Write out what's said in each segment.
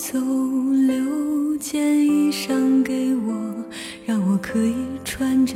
走，留件衣裳给我，让我可以穿着。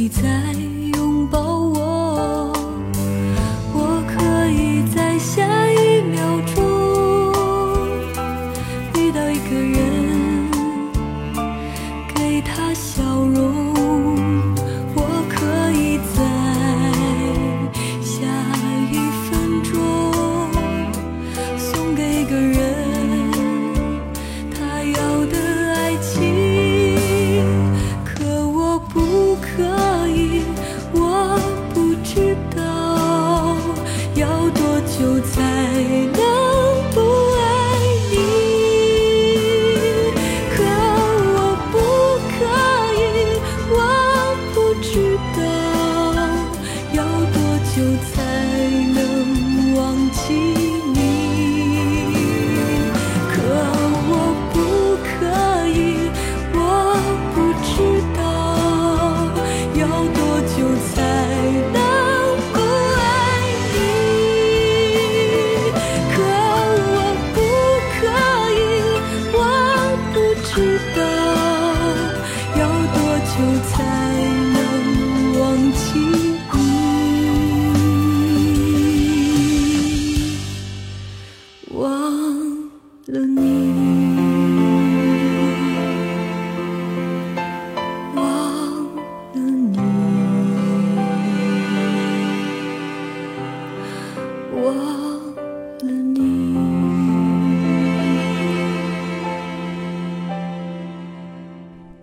你在拥抱我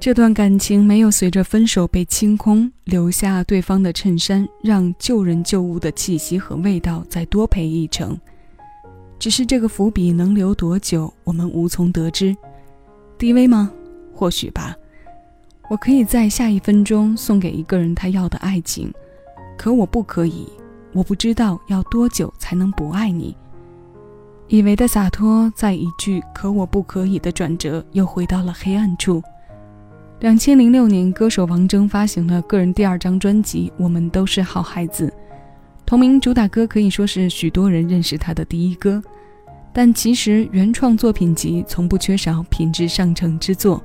这段感情没有随着分手被清空，留下对方的衬衫，让旧人旧物的气息和味道再多陪一程。只是这个伏笔能留多久，我们无从得知。低微吗？或许吧。我可以在下一分钟送给一个人他要的爱情，可我不可以。我不知道要多久才能不爱你。以为的洒脱，在一句“可我不可以”的转折，又回到了黑暗处。两千零六年，歌手王铮发行了个人第二张专辑《我们都是好孩子》，同名主打歌可以说是许多人认识他的第一歌。但其实原创作品集从不缺少品质上乘之作。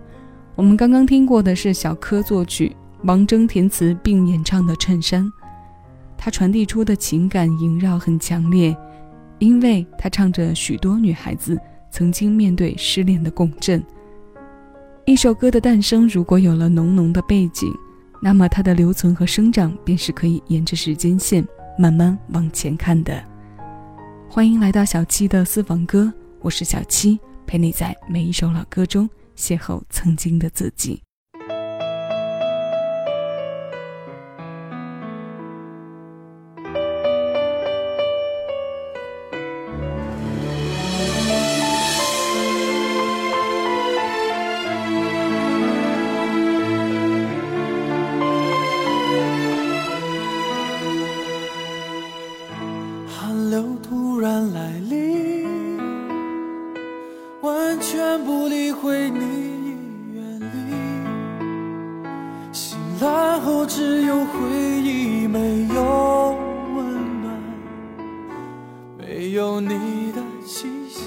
我们刚刚听过的是小柯作曲、王铮填词并演唱的《衬衫》，他传递出的情感萦绕很强烈，因为他唱着许多女孩子曾经面对失恋的共振。一首歌的诞生，如果有了浓浓的背景，那么它的留存和生长便是可以沿着时间线慢慢往前看的。欢迎来到小七的私房歌，我是小七，陪你在每一首老歌中邂逅曾经的自己。只有回忆，没有温暖，没有你的气息。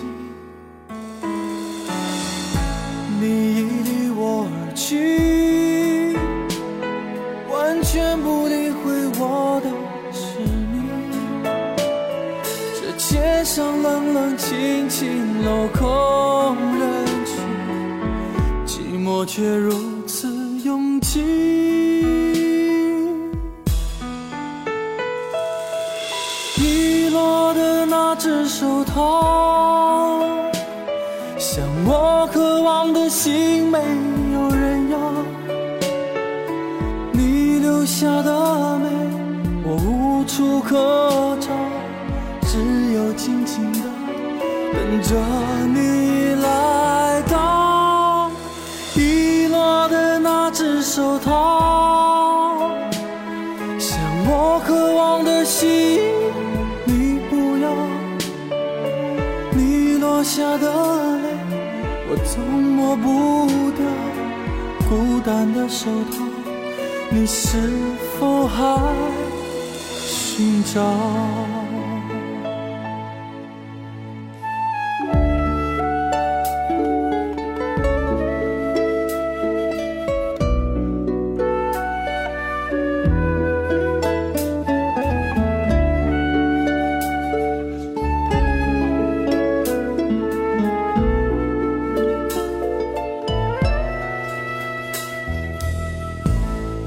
你已离我而去，完全不理会我的痴迷。这街上冷冷清清，落空人群，寂寞却如此拥挤。着你来到，遗落的那只手套，像我渴望的心，你不要，你落下的泪，我总抹不掉，孤单的手套，你是否还寻找？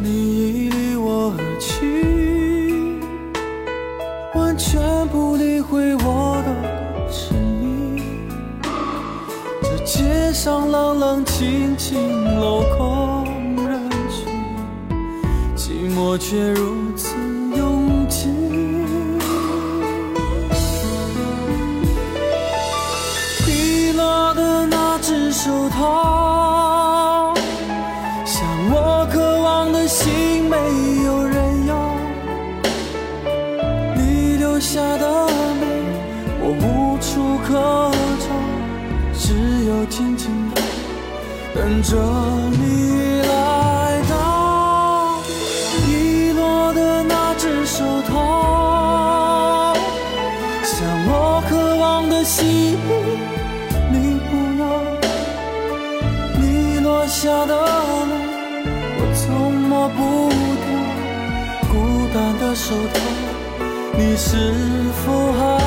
你已离我而去，完全不理会我的沉迷。这街上冷冷清清，镂空人群，寂寞却如此。静静的等着你来到你落的那只手套。像我渴望的心你不要你落下的泪我总抹不掉孤单的手套你是否还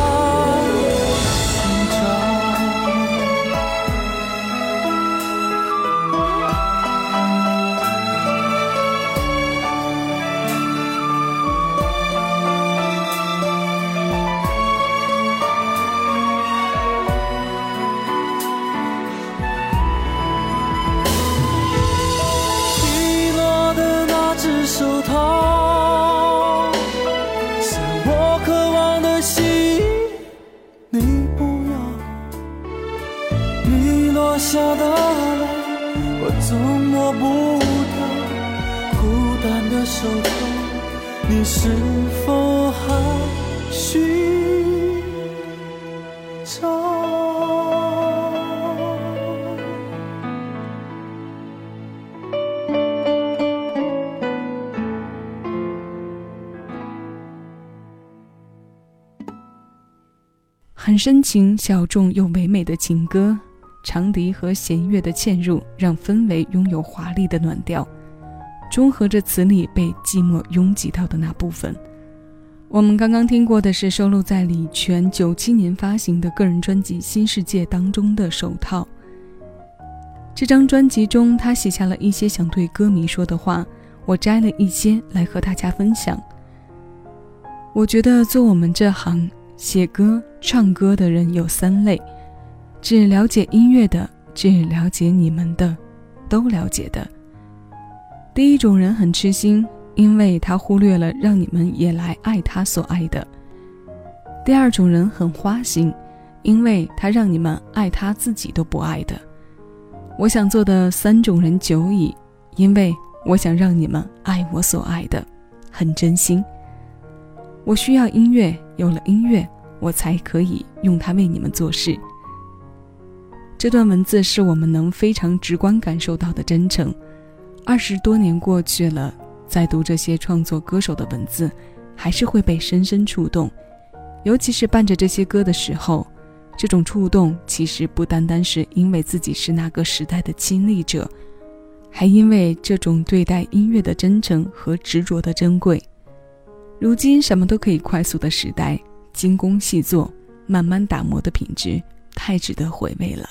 很深情、小众又唯美的情歌。长笛和弦乐的嵌入，让氛围拥有华丽的暖调。中和着词里被寂寞拥挤到的那部分。我们刚刚听过的是收录在李泉九七年发行的个人专辑《新世界》当中的《手套》。这张专辑中，他写下了一些想对歌迷说的话，我摘了一些来和大家分享。我觉得做我们这行写歌、唱歌的人有三类：只了解音乐的，只了解你们的，都了解的。第一种人很痴心。因为他忽略了让你们也来爱他所爱的。第二种人很花心，因为他让你们爱他自己都不爱的。我想做的三种人久矣，因为我想让你们爱我所爱的，很真心。我需要音乐，有了音乐，我才可以用它为你们做事。这段文字是我们能非常直观感受到的真诚。二十多年过去了。在读这些创作歌手的文字，还是会被深深触动，尤其是伴着这些歌的时候，这种触动其实不单单是因为自己是那个时代的亲历者，还因为这种对待音乐的真诚和执着的珍贵。如今什么都可以快速的时代，精工细作、慢慢打磨的品质，太值得回味了。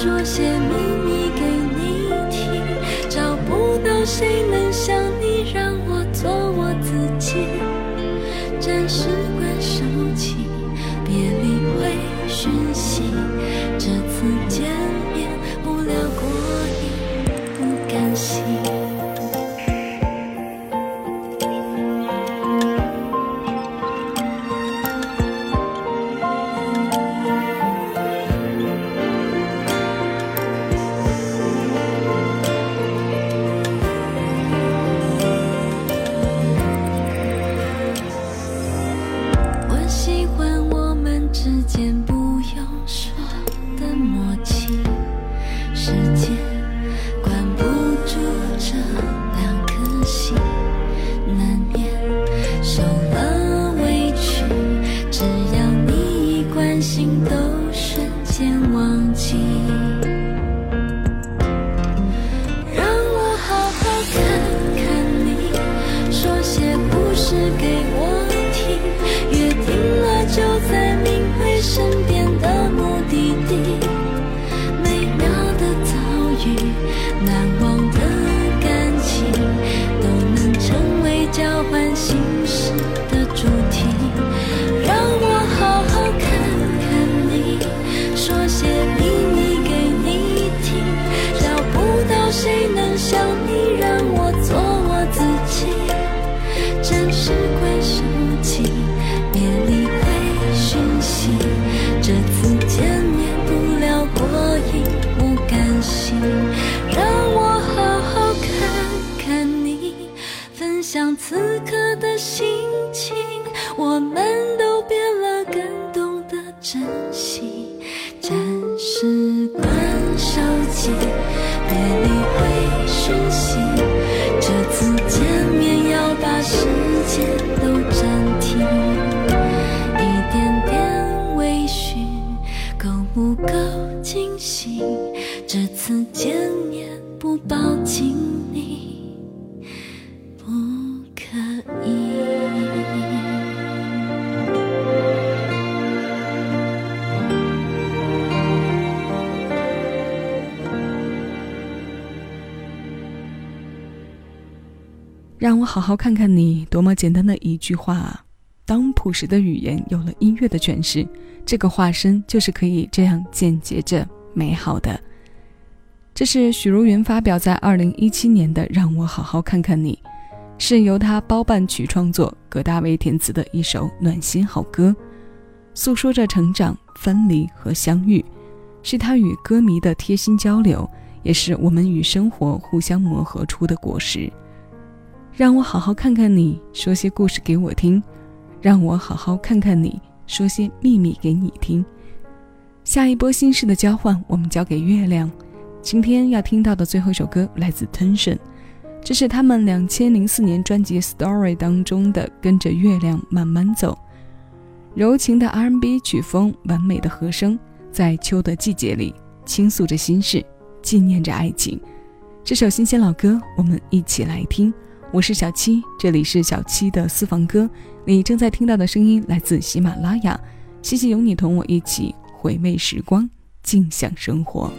说些秘密给你听找不到谁能像你让我做我自己。真实之间暂时关手机，别理会讯息。好好看看你，多么简单的一句话啊！当朴实的语言有了音乐的诠释，这个化身就是可以这样简洁着美好的。这是许茹芸发表在二零一七年的《让我好好看看你》，是由她包办曲创作、葛大为填词的一首暖心好歌，诉说着成长、分离和相遇，是她与歌迷的贴心交流，也是我们与生活互相磨合出的果实。让我好好看看你，说些故事给我听；让我好好看看你，说些秘密给你听。下一波心事的交换，我们交给月亮。今天要听到的最后一首歌来自 Tension，这是他们两千零四年专辑《Story》当中的《跟着月亮慢慢走》，柔情的 R&B 曲风，完美的和声，在秋的季节里倾诉着心事，纪念着爱情。这首新鲜老歌，我们一起来听。我是小七，这里是小七的私房歌。你正在听到的声音来自喜马拉雅，谢谢有你同我一起回味时光，静享生活。